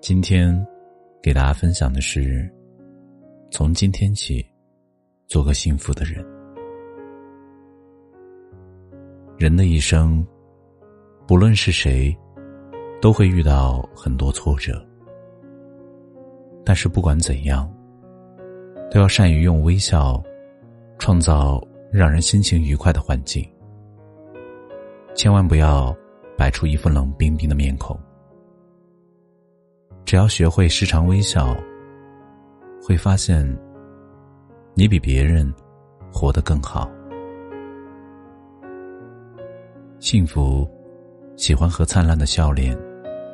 今天给大家分享的是：从今天起，做个幸福的人。人的一生，不论是谁，都会遇到很多挫折。但是不管怎样，都要善于用微笑，创造让人心情愉快的环境。千万不要摆出一副冷冰冰的面孔。只要学会时常微笑，会发现你比别人活得更好。幸福喜欢和灿烂的笑脸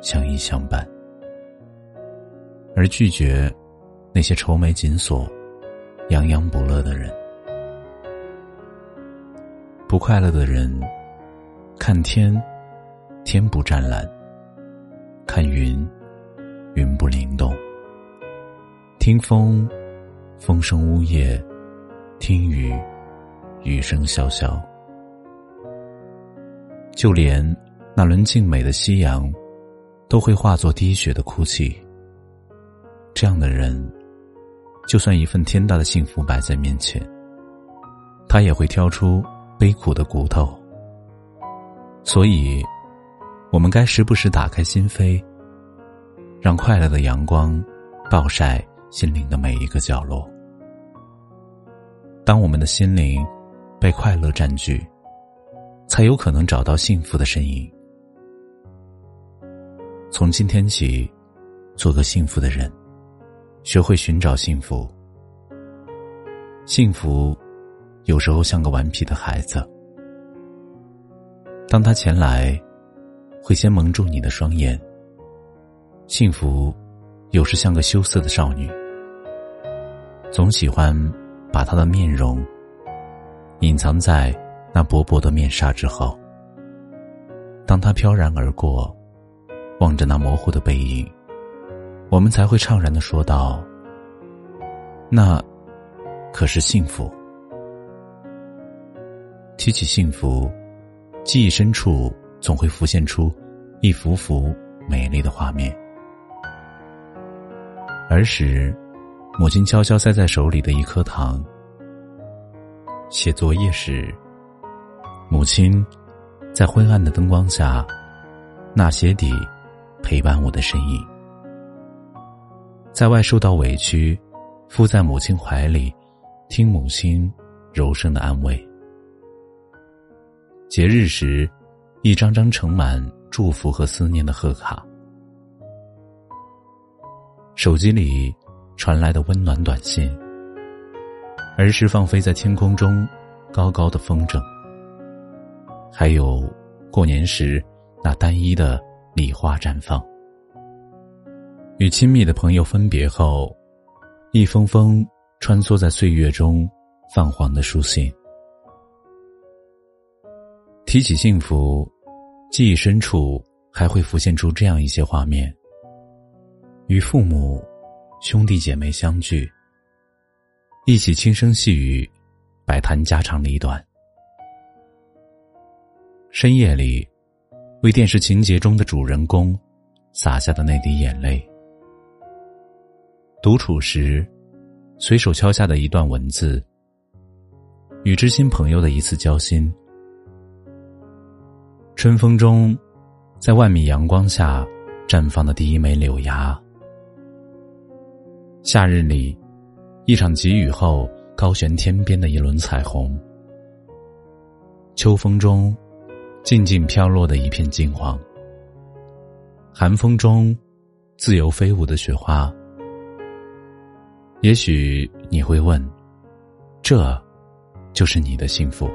相依相伴，而拒绝那些愁眉紧锁、洋洋不乐的人。不快乐的人，看天，天不湛蓝；看云。云不灵动，听风，风声呜咽；听雨，雨声潇潇。就连那轮静美的夕阳，都会化作滴血的哭泣。这样的人，就算一份天大的幸福摆在面前，他也会挑出悲苦的骨头。所以，我们该时不时打开心扉。让快乐的阳光暴晒心灵的每一个角落。当我们的心灵被快乐占据，才有可能找到幸福的身影。从今天起，做个幸福的人，学会寻找幸福。幸福有时候像个顽皮的孩子，当他前来，会先蒙住你的双眼。幸福，有时像个羞涩的少女，总喜欢把她的面容隐藏在那薄薄的面纱之后。当她飘然而过，望着那模糊的背影，我们才会怅然的说道：“那可是幸福。”提起幸福，记忆深处总会浮现出一幅幅美丽的画面。儿时，母亲悄悄塞在手里的一颗糖。写作业时，母亲在昏暗的灯光下，那鞋底陪伴我的身影。在外受到委屈，伏在母亲怀里，听母亲柔声的安慰。节日时，一张张盛满祝福和思念的贺卡。手机里传来的温暖短信，儿时放飞在天空中高高的风筝，还有过年时那单一的礼花绽放。与亲密的朋友分别后，一封封穿梭在岁月中泛黄的书信。提起幸福，记忆深处还会浮现出这样一些画面。与父母、兄弟姐妹相聚，一起轻声细语，摆谈家长里短。深夜里，为电视情节中的主人公洒下的那滴眼泪；独处时，随手敲下的一段文字；与知心朋友的一次交心；春风中，在万米阳光下绽放的第一枚柳芽。夏日里，一场急雨后高悬天边的一轮彩虹；秋风中，静静飘落的一片金黄；寒风中，自由飞舞的雪花。也许你会问：这，就是你的幸福？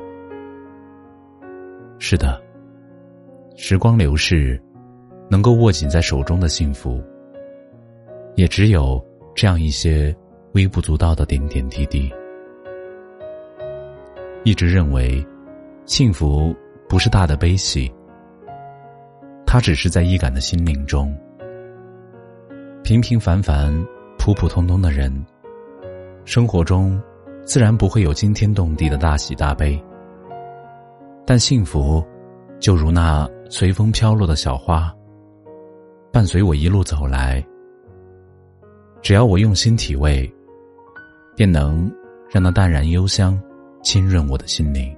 是的，时光流逝，能够握紧在手中的幸福，也只有这样一些微不足道的点点滴滴。一直认为，幸福不是大的悲喜，它只是在易感的心灵中。平平凡凡、普普通通的人，生活中自然不会有惊天动地的大喜大悲。但幸福，就如那随风飘落的小花，伴随我一路走来。只要我用心体味，便能让那淡然幽香浸润我的心灵。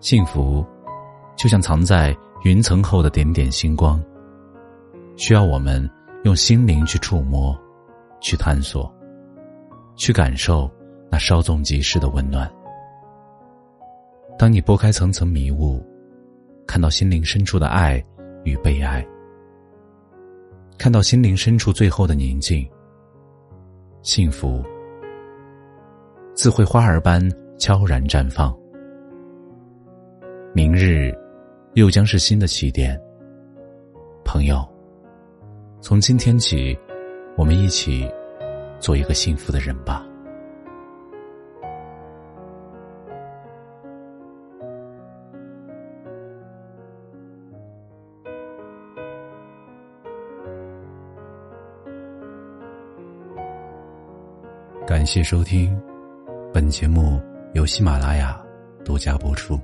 幸福，就像藏在云层后的点点星光，需要我们用心灵去触摸、去探索、去感受那稍纵即逝的温暖。当你拨开层层迷雾，看到心灵深处的爱与被爱。看到心灵深处最后的宁静，幸福自会花儿般悄然绽放。明日又将是新的起点，朋友，从今天起，我们一起做一个幸福的人吧。感谢收听，本节目由喜马拉雅独家播出。